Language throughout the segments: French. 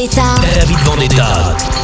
Vendetta. David Vendetta.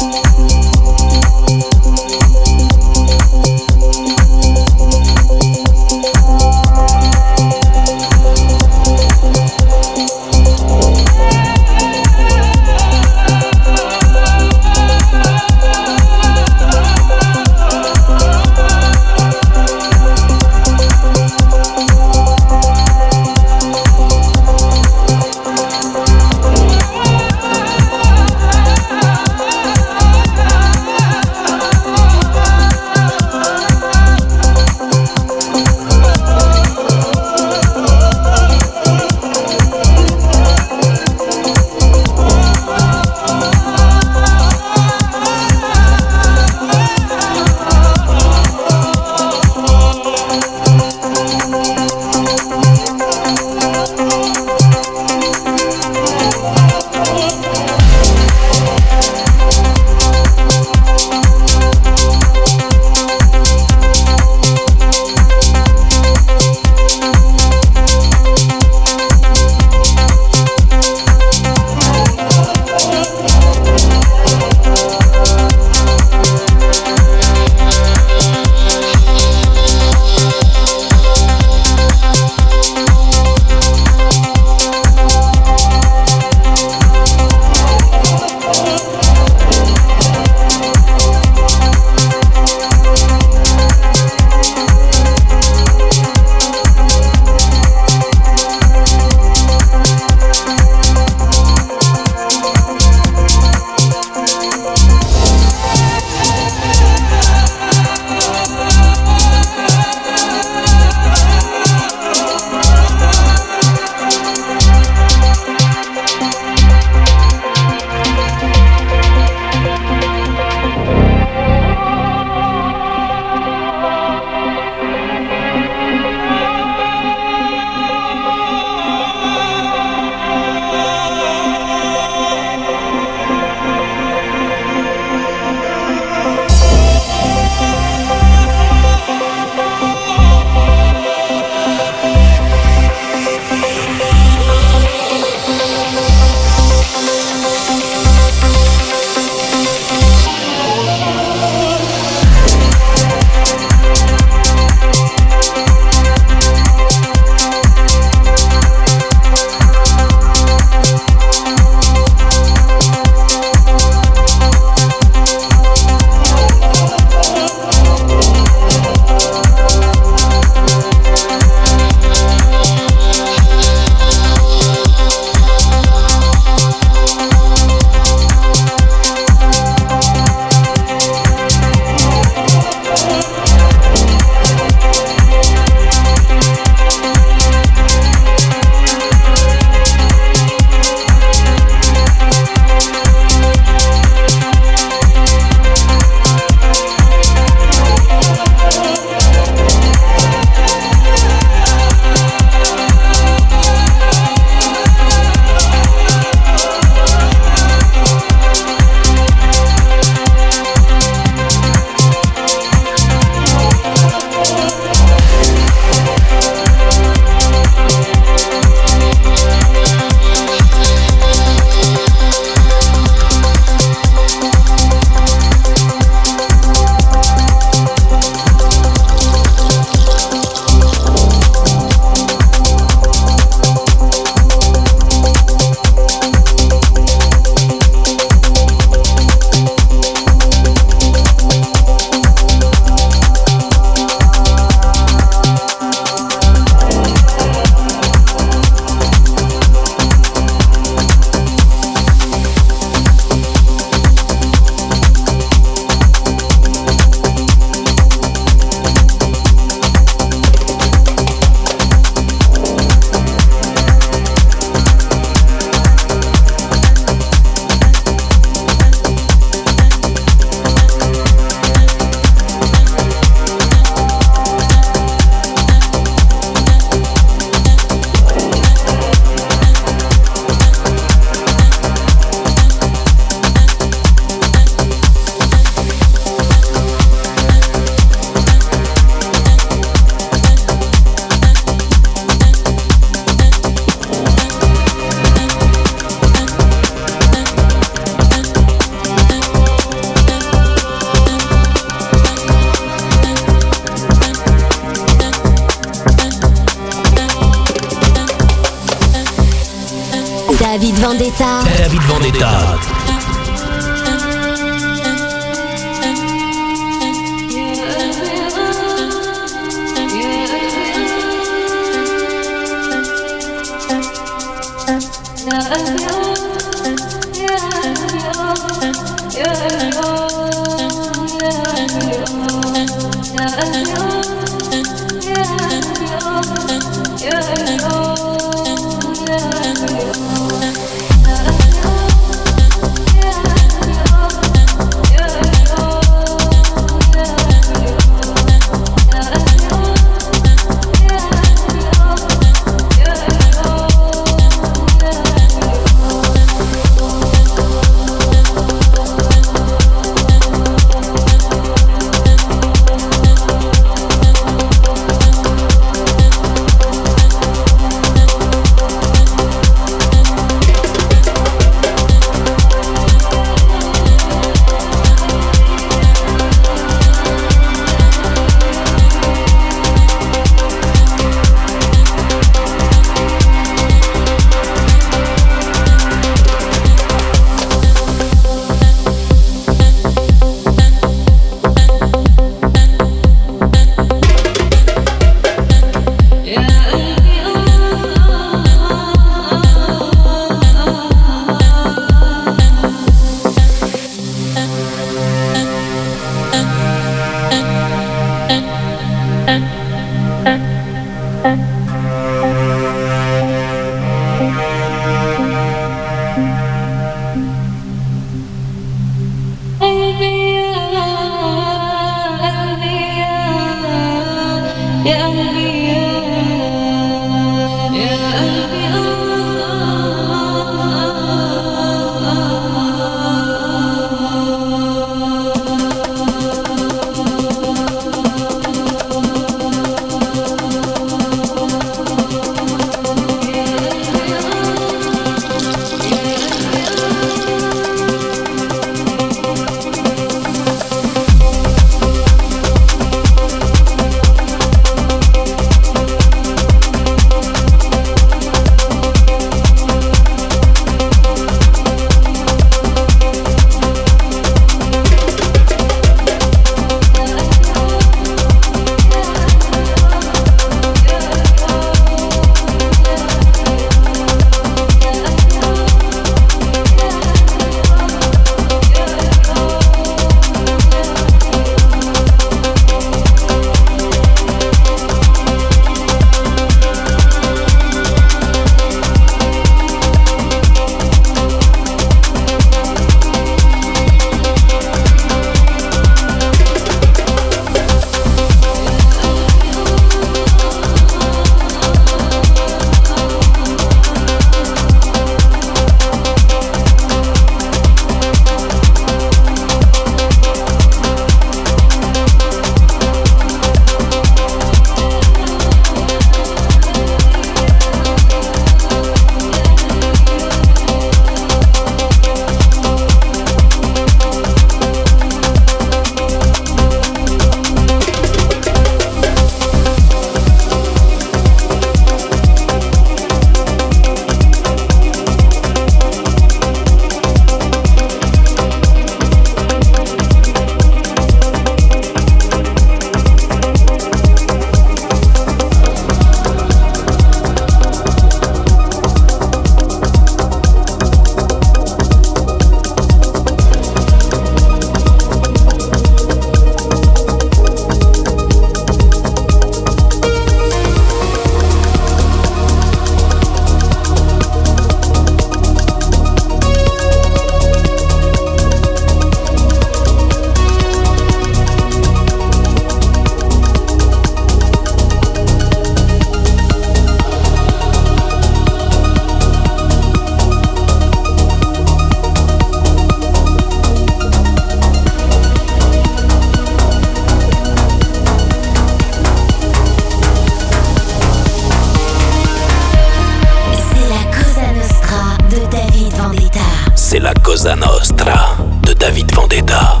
c'est la Cosa Nostra de David Vendetta.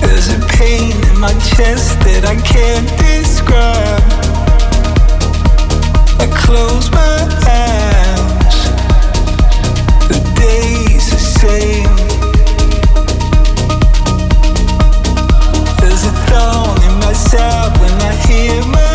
There's a pain in my chest that I can't describe. I close my eyes. The day's the same. myself when I hear my